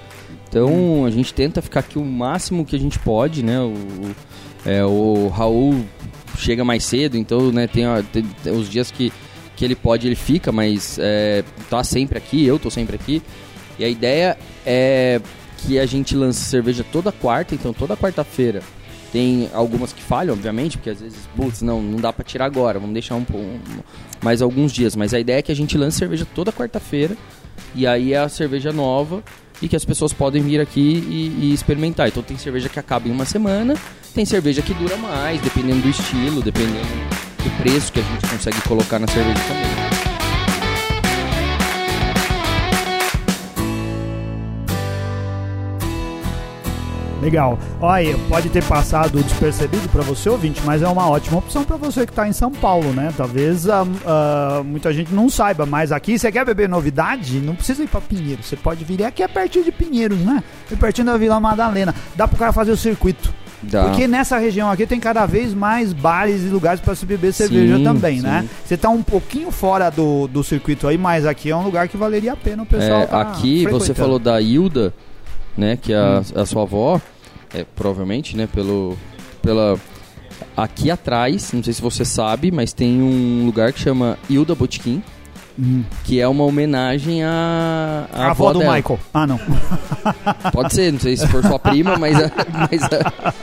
Então a gente tenta ficar aqui o máximo que a gente pode, né? O, é, o Raul chega mais cedo, então né, tem, tem, tem, os dias que, que ele pode, ele fica, mas é, tá sempre aqui, eu tô sempre aqui. E a ideia é que a gente lance cerveja toda quarta, então toda quarta-feira. Tem algumas que falham, obviamente, porque às vezes, putz, não, não dá para tirar agora, vamos deixar um, um, mais alguns dias. Mas a ideia é que a gente lance cerveja toda quarta-feira, e aí é a cerveja nova, e que as pessoas podem vir aqui e, e, experimentar. Então tem cerveja que acaba em uma semana, tem cerveja que dura mais, dependendo do estilo, dependendo do preço que a gente consegue colocar na cerveja também. Legal. Olha, pode ter passado despercebido para você, ouvinte, mas é uma ótima opção para você que está em São Paulo, né? Talvez uh, uh, muita gente não saiba, mas aqui você quer beber novidade, não precisa ir para Pinheiros. Você pode vir aqui é pertinho de Pinheiros, né? É pertinho da Vila Madalena. Dá para o cara fazer o circuito. Dá. Porque nessa região aqui tem cada vez mais bares e lugares para se beber cerveja sim, também, né? sim. né? Você tá um pouquinho fora do, do circuito aí, mas aqui é um lugar que valeria a pena o pessoal. É, tá aqui você falou da Hilda, né? Que é a, hum. a sua avó é, provavelmente, né, pelo, pela... Aqui atrás, não sei se você sabe, mas tem um lugar que chama Hilda Botequim, hum. que é uma homenagem à, à a avó, avó do dela. Michael. Ah, não. Pode ser, não sei se for sua prima, mas a, mas a,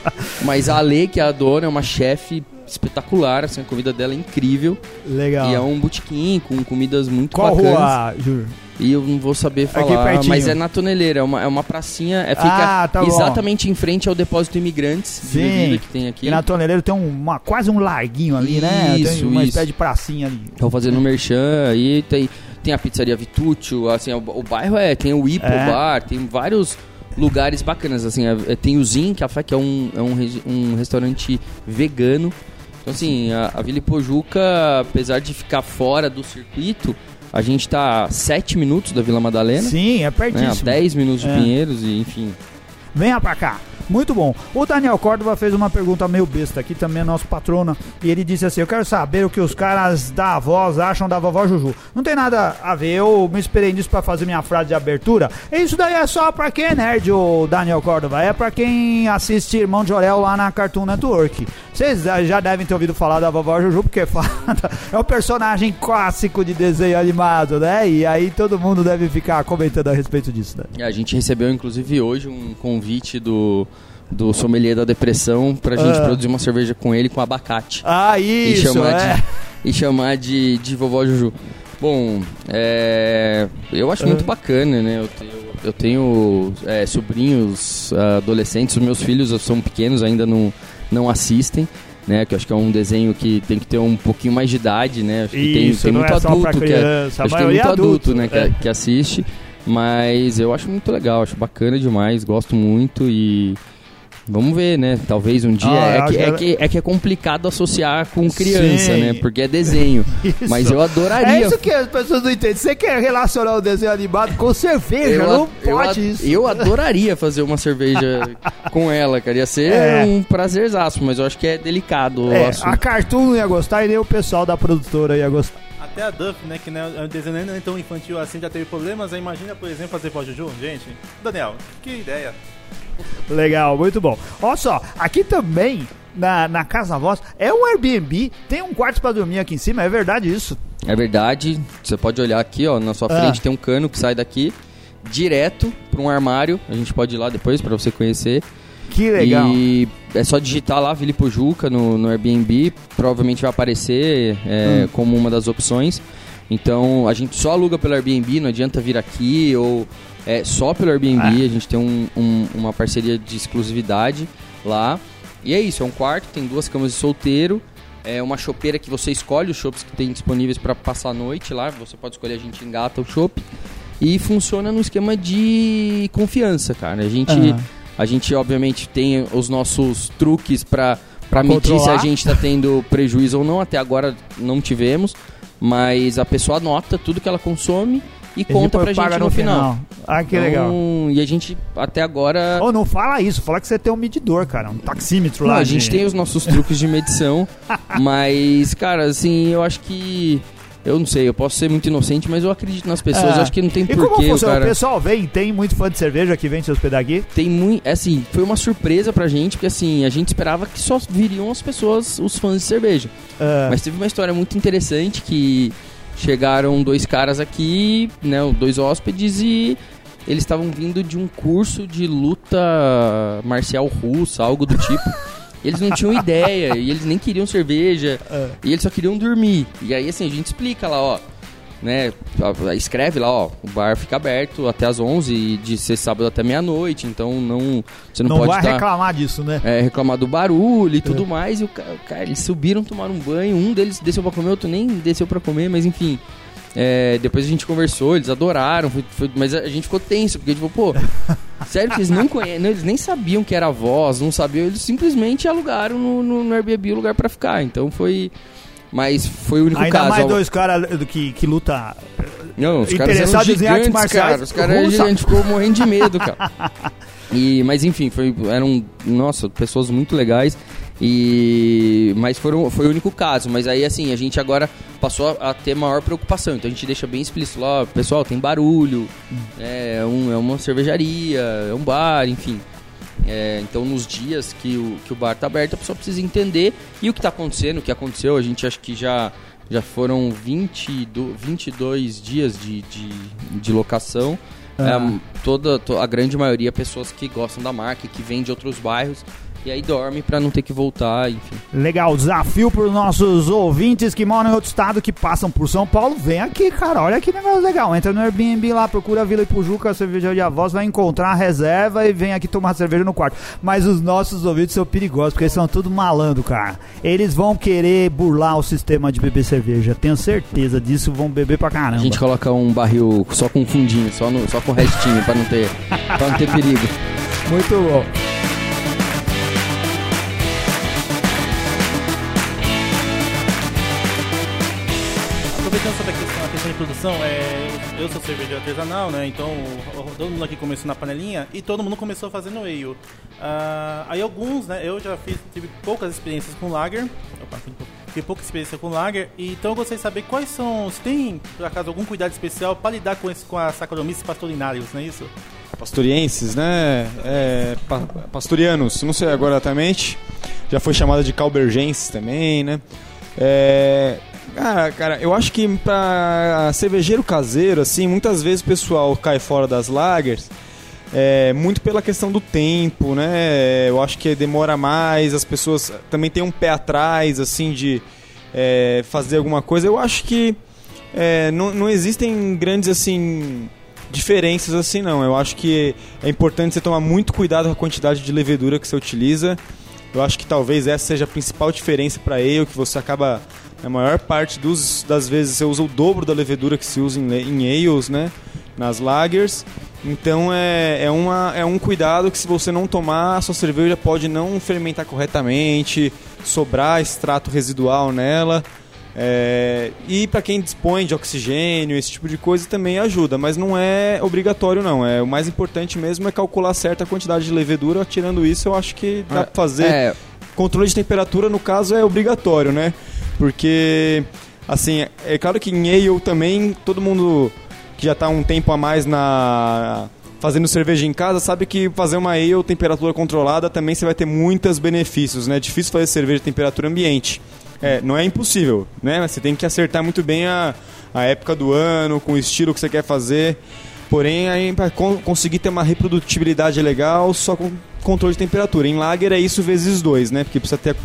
mas a Ale, que é a dona, é uma chefe espetacular, assim, a comida dela é incrível. Legal. E é um botequim com comidas muito Qual bacanas. Qual rua, Júlio? E eu não vou saber falar, mas é na toneleira, é uma, é uma pracinha, é, fica ah, tá exatamente em frente ao depósito imigrantes Sim. que tem aqui. E na toneleira tem uma, quase um larguinho ali, isso, né? Tem uma isso. espécie de pracinha ali. Estão fazendo merchan aí, tem, tem a pizzaria Vitúcio, assim, o, o bairro é, tem o Ipo é. Bar, tem vários lugares bacanas, assim, é, é tem o Zin Café, que é um, é um, um restaurante vegano. Então, assim, a, a Vila Pojuca, apesar de ficar fora do circuito, a gente tá a 7 minutos da Vila Madalena. Sim, é pertinho. Né? 10 minutos de é. Pinheiros e enfim. Venha pra cá. Muito bom. O Daniel Córdova fez uma pergunta meio besta aqui, também é nosso patrono, e ele disse assim: Eu quero saber o que os caras da voz acham da vovó Juju. Não tem nada a ver, eu me esperei nisso para fazer minha frase de abertura. Isso daí é só pra quem é nerd, o Daniel Córdova. É pra quem assiste Irmão de Orel lá na Cartoon Network. Vocês já devem ter ouvido falar da vovó Juju, porque é um personagem clássico de desenho animado, né? E aí todo mundo deve ficar comentando a respeito disso, né? A gente recebeu, inclusive, hoje um convite do do sommelier da depressão pra gente ah. produzir uma cerveja com ele com abacate. Ah, isso, e chamar é. de, E chamar de, de vovó Juju. Bom, é, eu acho muito bacana, né? Eu tenho, eu tenho é, sobrinhos adolescentes, os meus filhos são pequenos, ainda não, não assistem. Né, que eu acho que é um desenho que tem que ter um pouquinho mais de idade, né? Acho que Isso, tem, tem muito é adulto que é, acho que tem muito adulto, adulto né, é. que, que assiste, mas eu acho muito legal, acho bacana demais, gosto muito e Vamos ver, né? Talvez um dia. Ah, é, que, é, que, é que é complicado associar com criança, Sim. né? Porque é desenho. Mas eu adoraria. É isso que as pessoas não entendem. Você quer relacionar o desenho animado com cerveja? Eu, não pode eu, isso. Eu adoraria fazer uma cerveja com ela, cara. Ia ser é. um prazerzaço, mas eu acho que é delicado é, A Cartoon não ia gostar e nem o pessoal da produtora ia gostar. Até a Duff, né, que né, o desenho não é tão infantil assim, já teve problemas. Imagina, por exemplo, fazer pó Juju. Gente, Daniel, que ideia. Legal, muito bom. Olha só, aqui também, na, na Casa Voz, é um Airbnb, tem um quarto para dormir aqui em cima, é verdade isso? É verdade, você pode olhar aqui, ó, na sua ah. frente tem um cano que sai daqui direto para um armário, a gente pode ir lá depois para você conhecer. Que legal. E é só digitar lá Vili Pojuca no, no Airbnb, provavelmente vai aparecer é, Hum. como uma das opções. Então a gente só aluga pelo Airbnb, não adianta vir aqui ou é só pelo Airbnb. Ah. A gente tem um- um- uma parceria de exclusividade lá. E é isso, é um quarto, tem duas camas de solteiro. É uma chopeira que você escolhe os chopps que tem disponíveis para passar a noite lá. Você pode escolher, a gente engata o chopp. E funciona no esquema de confiança, cara. A gente, a gente obviamente tem os nossos truques para para medir se a gente está tendo prejuízo ou não. Até agora não tivemos, mas a pessoa anota tudo que ela consome e conta pra gente paga no, final. Ah, que Então, legal. E a gente até agora Ô, não fala isso, fala que você tem um medidor, cara, um taxímetro Não, lá. a gente de- tem os nossos truques de medição, mas, cara, assim, eu acho que. Eu não sei, eu posso ser muito inocente, mas eu acredito nas pessoas. É. Acho que não tem E porquê, o funciona? O cara. pessoal vem, tem muito fã de cerveja que vem se hospedar aqui? Tem muito. Assim, foi uma surpresa pra gente, porque assim, a gente esperava que só viriam as pessoas, os fãs de cerveja. Ah, Mas teve uma história muito interessante que chegaram dois caras aqui, né, dois hóspedes e eles estavam vindo de um curso de luta marcial russa, algo do tipo. E eles não tinham ideia, e eles nem queriam cerveja, ah. e eles só queriam dormir. E aí assim, a gente explica lá, ó, né, escreve lá, ó, o bar fica aberto até as 11 e de ser sábado até meia-noite, então não você não, Não, pode vai tá- reclamar disso, né? é, reclamar do barulho e tudo mais. E o ca- cara, eles subiram, tomaram um banho. Um deles desceu pra comer, outro nem desceu pra comer, mas enfim. É, depois a gente conversou, eles adoraram, foi- foi- mas a gente ficou tenso, porque tipo, pô, sério que eles não conhecem, eles nem sabiam que era voz, não sabiam, eles simplesmente alugaram no, no, no Airbnb o lugar pra ficar. Então foi. Mas foi o único Ainda caso. mais ó. dois caras que, que luta. Não, os caras eram em gigantes, marciais cara. Os caras russa. gigantes, ficou morrendo de medo, cara. E, mas enfim, foi, eram, nossa, pessoas muito legais. E mas foram, foi o único caso. Mas aí assim, a gente agora passou a, a ter maior preocupação. Então a gente deixa bem explícito lá, pessoal, tem barulho, é, um, é uma cervejaria, é um bar, enfim. É, então nos dias que o, que o bar tá aberto, a pessoa precisa entender. E o que tá acontecendo, o que aconteceu, a gente acha que já, já foram 20, do- 22 dias de, de, de locação. Ah. É, toda, to- a grande maioria pessoas que gostam da marca, que vêm de outros bairros. E aí dorme pra não ter que voltar, enfim. Legal, desafio para os nossos ouvintes que moram em outro estado, que passam por São Paulo. Vem aqui, cara. Olha que negócio legal. Entra no Airbnb lá, procura Vila Ipujuca, cervejaria Voz, vai encontrar a reserva e vem aqui tomar cerveja no quarto. Mas os nossos ouvintes são perigosos, porque eles são tudo malandro, cara. Eles vão querer burlar o sistema de beber cerveja. Tenho certeza disso, vão beber pra caramba. A gente coloca um barril só com fundinho, só, no, só com restinho, pra não ter, pra não ter perigo. Muito bom. Aproveitando sobre a questão, a questão de produção, é, eu, sou cervejeiro artesanal, né? Então todo mundo aqui começou na panelinha e todo mundo começou fazendo ale. Ah, aí alguns, né? Eu já fiz, tive poucas experiências com lager. Opa, tive pouca experiência com lager. Então eu gostaria de saber quais são, se tem por acaso algum cuidado especial para lidar com, esse, com a Saccharomyces pastorinários, não é isso? Pastorienses, né? É, pa- pastorianos, não sei agora exatamente. Já foi chamada de calbergenses também, né? É, cara, cara, eu acho que pra cervejeiro caseiro, assim, muitas vezes o pessoal cai fora das lagers. É, muito pela questão do tempo, né? Eu acho que demora mais, as pessoas também têm um pé atrás, assim, de é, fazer alguma coisa. Eu acho que é, não, não existem grandes, assim, diferenças assim, não. Eu acho que é importante você tomar muito cuidado com a quantidade de levedura que você utiliza. Eu acho que talvez essa seja a principal diferença para ale, que você acaba, na maior parte dos, das vezes, você usa o dobro da levedura que se usa em, em ales, né? Nas lagers. Então é, é, uma, é um cuidado que se você não tomar, a sua cerveja pode não fermentar corretamente, sobrar extrato residual nela. É, e para quem dispõe de oxigênio, esse tipo de coisa também ajuda, mas não é obrigatório não. É o mais importante mesmo é calcular certa quantidade de levedura. Tirando isso, eu acho que dá É, pra fazer. É, Controle de temperatura, no caso, é obrigatório, né? Porque, assim, é claro que em ale também, todo mundo que já tá um tempo a mais na fazendo cerveja em casa sabe que fazer uma ale temperatura controlada também você vai ter muitos benefícios, né? É difícil fazer cerveja em temperatura ambiente. É, não é impossível, né? Você tem que acertar muito bem a, a época do ano, com o estilo que você quer fazer. Porém, aí para conseguir ter uma reprodutibilidade legal, só com- controle de temperatura. Em lager é isso vezes dois, né? Porque precisa ter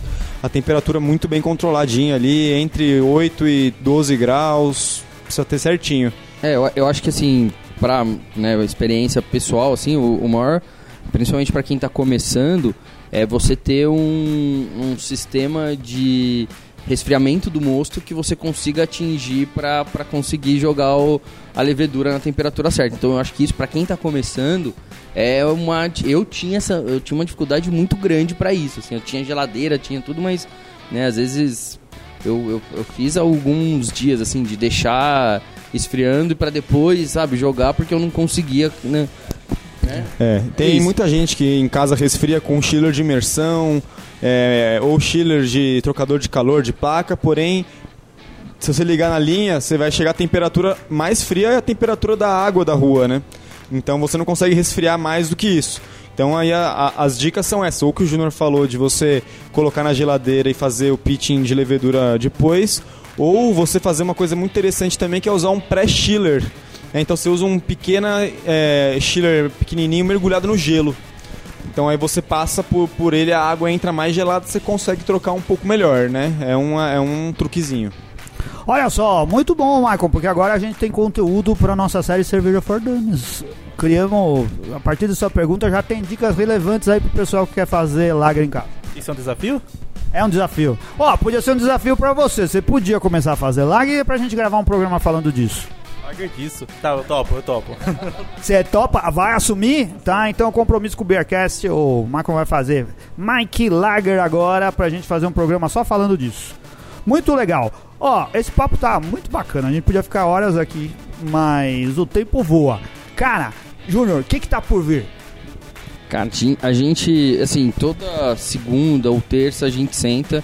a temperatura muito bem controladinha ali, entre 8 e 12 graus, precisa ter certinho. É, eu, eu acho que assim, pra né, experiência pessoal, assim, o, o maior, principalmente para quem está começando, é você ter um, um sistema de resfriamento do mosto que você consiga atingir para conseguir jogar o, a levedura na temperatura certa. Então eu acho que isso para quem está começando é uma eu tinha essa eu tinha uma dificuldade muito grande para isso, assim, eu tinha geladeira, tinha tudo, mas né, às vezes eu, eu, eu fiz alguns dias assim de deixar esfriando e para depois, sabe, jogar porque eu não conseguia, né? É, tem é muita gente que em casa resfria com chiller de imersão, é, ou chiller de trocador de calor de placa, porém se você ligar na linha, você vai chegar a temperatura mais fria é a temperatura da água da rua, né? Então você não consegue resfriar mais do que isso. Então aí a, a, as dicas são essas. Ou que o Júnior falou de você colocar na geladeira e fazer o pitching de levedura depois. Ou você fazer uma coisa muito interessante também que é usar um pré-chiller. É, então você usa um pequeno é, chiller pequenininho mergulhado no gelo. Então aí você passa por, por ele, a água entra mais gelada, você consegue trocar um pouco melhor, né? É, uma, é um truquezinho. Olha só, muito bom, Michael, porque agora a gente tem conteúdo para nossa série Cerveja for Dummies. Criamos, a partir da sua pergunta, já tem dicas relevantes aí pro pessoal que quer fazer lager em casa. Isso é um desafio? É um desafio. Ó, oh, podia ser um desafio para você. Você podia começar a fazer lager pra gente gravar um programa falando disso. Lager disso. Tá, eu topo, eu topo. Você topa? Vai assumir? Tá, então compromisso com o Beercast, o Michael vai fazer Mike Lager agora pra gente fazer um programa só falando disso. Muito legal. Ó, esse papo tá muito bacana. A gente podia ficar horas aqui, mas o tempo voa. Cara, Júnior, o que que tá por vir? Cara, a gente, assim, toda segunda ou terça a gente senta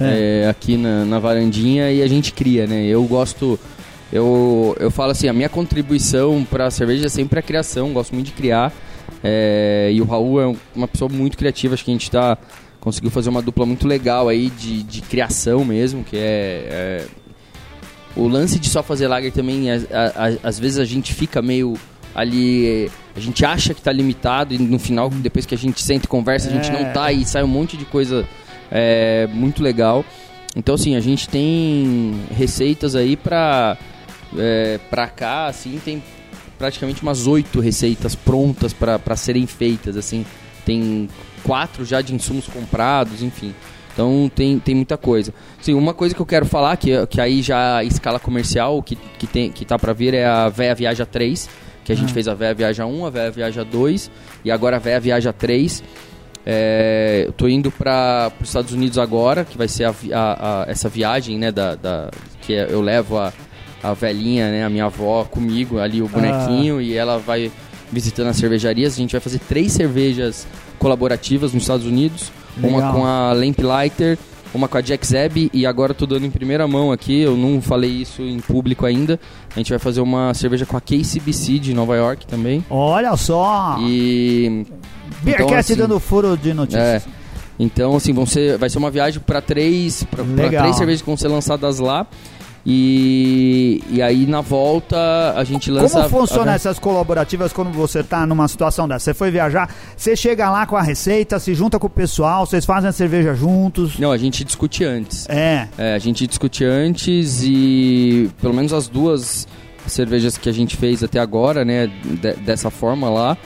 é. É, aqui na, na varandinha e a gente cria, né? Eu gosto eu, eu falo assim, a minha contribuição para a cerveja é sempre a criação, gosto muito de criar. É, e o Raul é uma pessoa muito criativa, acho que a gente tá, conseguiu fazer uma dupla muito legal aí de, de criação mesmo, que é, é o lance de só fazer lager também, a, a, a, às vezes a gente fica meio ali, a gente acha que está limitado e no final, depois que a gente senta e conversa, a gente não tá e sai um monte de coisa é, muito legal. Então assim, a gente tem receitas aí para é, pra cá, assim, tem praticamente umas oito receitas prontas para serem feitas, assim. Tem quatro já de insumos comprados, enfim. Então tem, tem muita coisa. Sim, uma coisa que eu quero falar, que, que aí já a escala comercial que, que, tem, que tá para vir é a Véia Viaja 3, que a gente ah. fez a Véia Viaja 1, a Véia Viaja 2 e agora a Véia Viaja 3. É, eu tô indo para os Estados Unidos agora, que vai ser a, a, a, essa viagem, né, da, da que é, eu levo a, a velhinha, né, a minha avó comigo ali, o bonequinho, ah. e ela vai visitando as cervejarias. A gente vai fazer três cervejas colaborativas nos Estados Unidos. Legal. Uma com a Lamplighter, uma com a Jack Zeb e agora tô dando em primeira mão aqui, eu não falei isso em público ainda. A gente vai fazer uma cerveja com a KCBC de Nova York também. Olha só! E Beercast então, assim, dando furo de notícias. É, então, assim, vão ser, vai ser uma viagem para três, pra, pra três cervejas que vão ser lançadas lá. E, e aí na volta a gente lança. Como funciona a... essas colaborativas quando você está numa situação dessa? Você foi viajar, você chega lá com a receita, se junta com o pessoal, vocês fazem a cerveja juntos? Não, a gente discute antes. É. é a gente discute antes e pelo menos as duas cervejas que a gente fez até agora, né, de, dessa forma lá.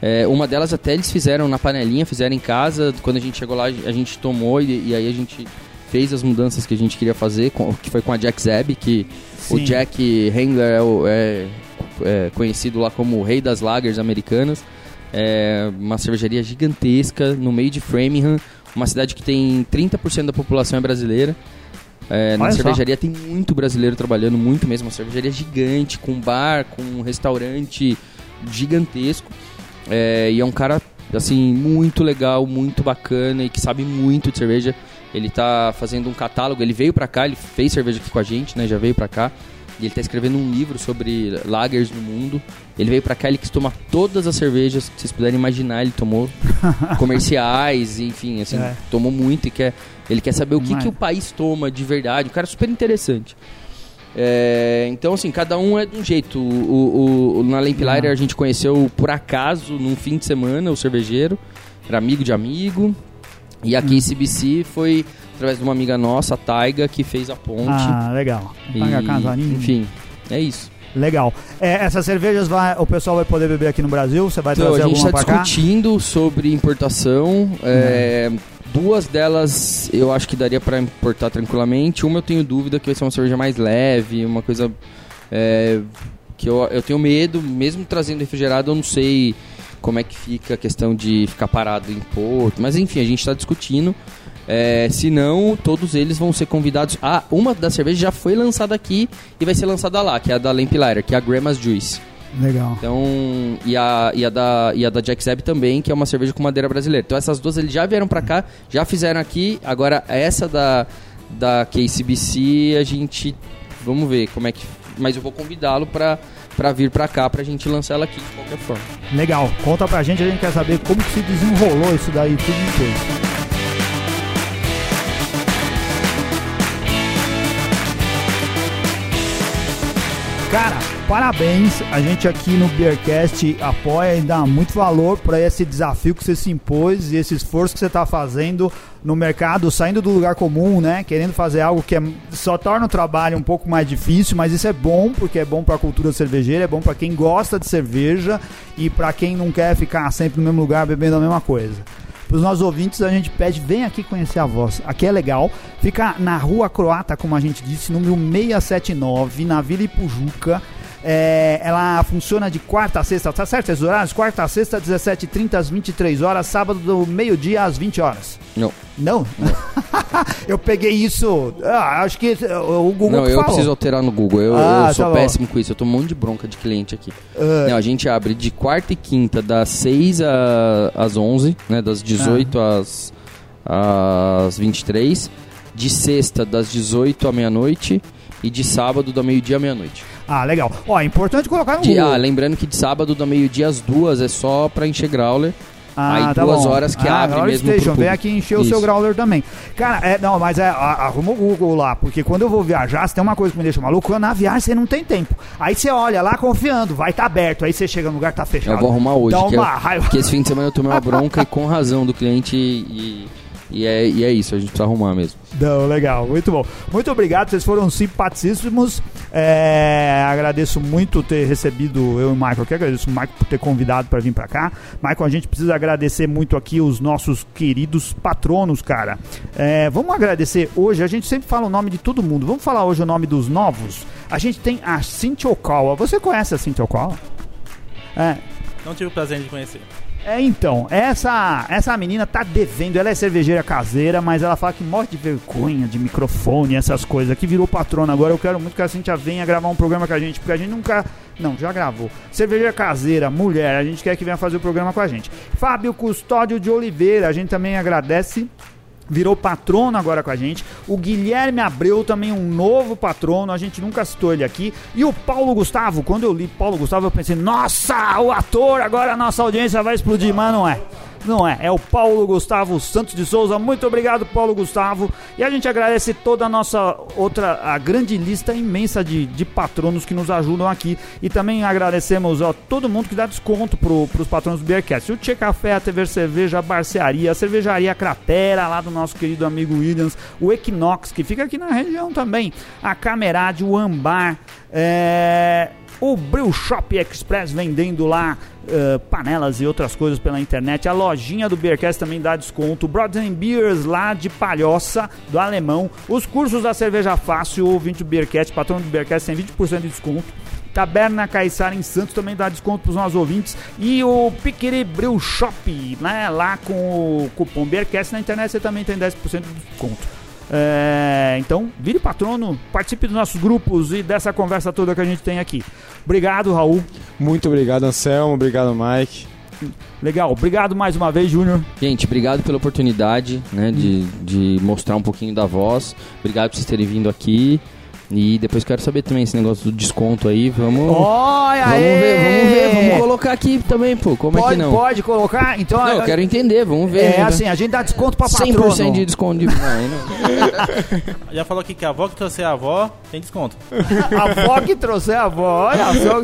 É, uma delas até eles fizeram na panelinha, fizeram em casa. Quando a gente chegou lá, a gente tomou e, e aí a gente fez as mudanças que a gente queria fazer, com, que foi com a Jack Zeb, que Sim. o Jack Handler é, é, é, conhecido lá como o rei das lagers americanas. É uma cervejaria gigantesca no meio de Framingham, uma cidade que tem 30% da população é brasileira. É, na cervejaria só. tem muito brasileiro trabalhando, muito mesmo. Uma cervejaria gigante, com bar, com um restaurante gigantesco. É, e é um cara, assim, muito legal, muito bacana e que sabe muito de cerveja. Ele tá fazendo um catálogo, ele veio para cá, ele fez cerveja aqui com a gente, né? Já veio para cá. E ele tá escrevendo um livro sobre lagers no mundo. Ele veio para cá, ele quis tomar todas as cervejas que vocês puderem imaginar, ele tomou comerciais, enfim, assim, é. tomou muito e quer ele quer saber o que, que o país toma de verdade. O cara é super interessante. É, então, assim, cada um é de um jeito. O, o, o na Lamplighter a gente conheceu por acaso, num fim de semana, o cervejeiro. era amigo de amigo. E a KCBC foi através de uma amiga nossa, a Taiga, que fez a ponte. Ah, legal. E, Paga casarinho. enfim, é isso. Legal. É, essas cervejas vai, o pessoal vai poder beber aqui no Brasil? Você vai Então, trazer a gente alguma está pra cá? discutindo sobre importação. é, duas delas eu acho que daria para importar tranquilamente. Uma eu tenho dúvida que vai ser uma cerveja mais leve, uma coisa é, que eu, eu tenho medo, mesmo trazendo refrigerado, eu não sei como é que fica a questão de ficar parado em porto. Mas enfim, a gente está discutindo. É, se não, todos eles vão ser convidados. Ah, uma das cervejas já foi lançada aqui e vai ser lançada lá, que é a da Lamplighter, que é a Grandma's Juice. Legal. Então, e a, e a, da, e a da Jack Zeb também, que é uma cerveja com madeira brasileira. Então essas duas eles já vieram pra cá, já fizeram aqui. Agora essa da, da KCBC a gente. Vamos ver como é que. Mas eu vou convidá-lo pra, pra vir pra cá pra gente lançar ela aqui de qualquer forma. Legal. Conta pra gente, a gente quer saber como que se desenrolou isso daí tudo depois. Cara, parabéns. A gente aqui no Beercast apoia e dá muito valor para esse desafio que você se impôs e esse esforço que você está fazendo no mercado, saindo do lugar comum, né? Querendo fazer algo que é- só torna o trabalho um pouco mais difícil, mas isso é bom porque é bom para a cultura cervejeira, é bom para quem gosta de cerveja e para quem não quer ficar sempre no mesmo lugar bebendo a mesma coisa. Para os nossos ouvintes, a gente pede, vem aqui conhecer a voz. Aqui é legal. Fica na Rua Croata, como a gente disse, número 679, na Vila Ipujuca. É, ela funciona de quarta a sexta, tá certo esses horários? Quarta a sexta, 17h30 às 23 horas, sábado do meio-dia às 20 horas. Não. Não? eu peguei isso. Ah, acho que o Google não, eu falou. preciso alterar no Google. Eu, Ah, eu sou tá péssimo com isso. Eu tomo um monte de bronca de cliente aqui. Ah, Não, a gente abre de quarta e quinta, das 6 a- às 11, né? Das 18 Ah. às, às 23. De sexta, das 18 à meia-noite. E de sábado, da meio-dia à meia-noite. Ah, legal. Ó, é importante colocar no De-. Ah, lembrando que de sábado, da meio-dia às duas, é só pra encher growler. Ah, Aí tá duas bom. horas que ah, abre mesmo Station, vem aqui encher o seu Isso. growler também. Cara, é, não, mas é, arruma o Google lá, porque quando eu vou viajar, se tem uma coisa que me deixa maluco, na viagem você não tem tempo. Aí você olha lá confiando, vai estar aberto, aí você chega no lugar, tá fechado. Eu vou arrumar hoje. Dá que uma eu- raiva. Porque esse fim de semana eu tomei uma bronca e com razão do cliente e, e, é, e é isso, a gente precisa arrumar mesmo. Não, legal, muito bom. Muito obrigado, vocês foram simpaticíssimos. É, agradeço muito ter recebido eu e o Michael aqui. Agradeço o Michael por ter convidado para vir para cá. Michael, a gente precisa agradecer muito aqui os nossos queridos patronos, cara. É, vamos agradecer hoje. A gente sempre fala o nome de todo mundo. Vamos falar hoje o nome dos novos. A gente tem a Cintia Okawa. Você conhece a Cintia Okawa? É, Não tive o prazer de conhecer. É, então, essa essa menina tá devendo, ela é cervejeira caseira, mas ela fala que morre de vergonha de microfone, essas coisas, que virou patrona agora. Eu quero muito que a Cintia venha gravar um programa com a gente, porque a gente nunca. Não, já gravou. Cervejeira caseira, mulher, a gente quer que venha fazer o programa com a gente. Fábio Custódio de Oliveira, a gente também agradece virou patrono agora com a gente. O Guilherme Abreu também um novo patrono, a gente nunca citou ele aqui. E o Paulo Gustavo, quando eu li Paulo Gustavo, eu pensei, nossa, o ator, agora a nossa audiência vai explodir, mas não é. Não é, é o Paulo Gustavo Santos de Souza. Muito obrigado, Paulo Gustavo. E a gente agradece toda a nossa outra, a grande lista imensa de, de patronos que nos ajudam aqui. E também agradecemos a todo mundo que dá desconto pro, pros patronos do Beercast. O Tchê Café, a TV Cerveja, a Barcearia, a Cervejaria Cratera, lá do nosso querido amigo Williams. O Equinox, que fica aqui na região também. A Camerade, o Ambar. É o Brew Shop Express vendendo lá eh, panelas e outras coisas pela internet. A lojinha do Beercast também dá desconto. And Beers lá de Palhoça, do Alemão. Os cursos da Cerveja Fácil, ouvinte do Beercast, patrão do Beercast, tem 20% de desconto. Taberna Caiçara em Santos também dá desconto para os nossos ouvintes. E o Piqueri Brew Shop, né, lá com o cupom Beercast na internet você também tem 10% de desconto. É, então, vire patrono, participe dos nossos grupos e dessa conversa toda que a gente tem aqui. Obrigado, Raul. Muito obrigado, Anselmo. Obrigado, Mike. Legal, obrigado mais uma vez, Júnior. Gente, obrigado pela oportunidade né, de, de mostrar um pouquinho da voz. Obrigado por vocês terem vindo aqui. E depois quero saber também esse negócio do desconto aí. Vamos. Olha vamos aê! ver, vamos ver, vamos colocar aqui também, pô. Como pode, é que não? Pode colocar, então. Não, eu quero entender, vamos ver. É ainda. assim, a gente dá desconto pra patrono. 100% de desconto de. Não, não. Já falou aqui que a avó que trouxe a avó tem desconto. a avó que trouxe a avó, olha só.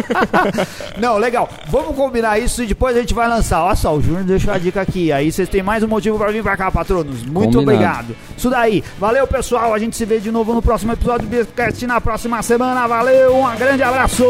não, legal. Vamos combinar isso e depois a gente vai lançar. Olha só, o Júnior deixou a dica aqui. Aí vocês têm mais um motivo pra vir pra cá, patronos. Muito Combinado. obrigado. Isso daí. Valeu, pessoal. A gente se vê de novo no próximo episódio episódio do Biscast na próxima semana. Valeu, um grande abraço!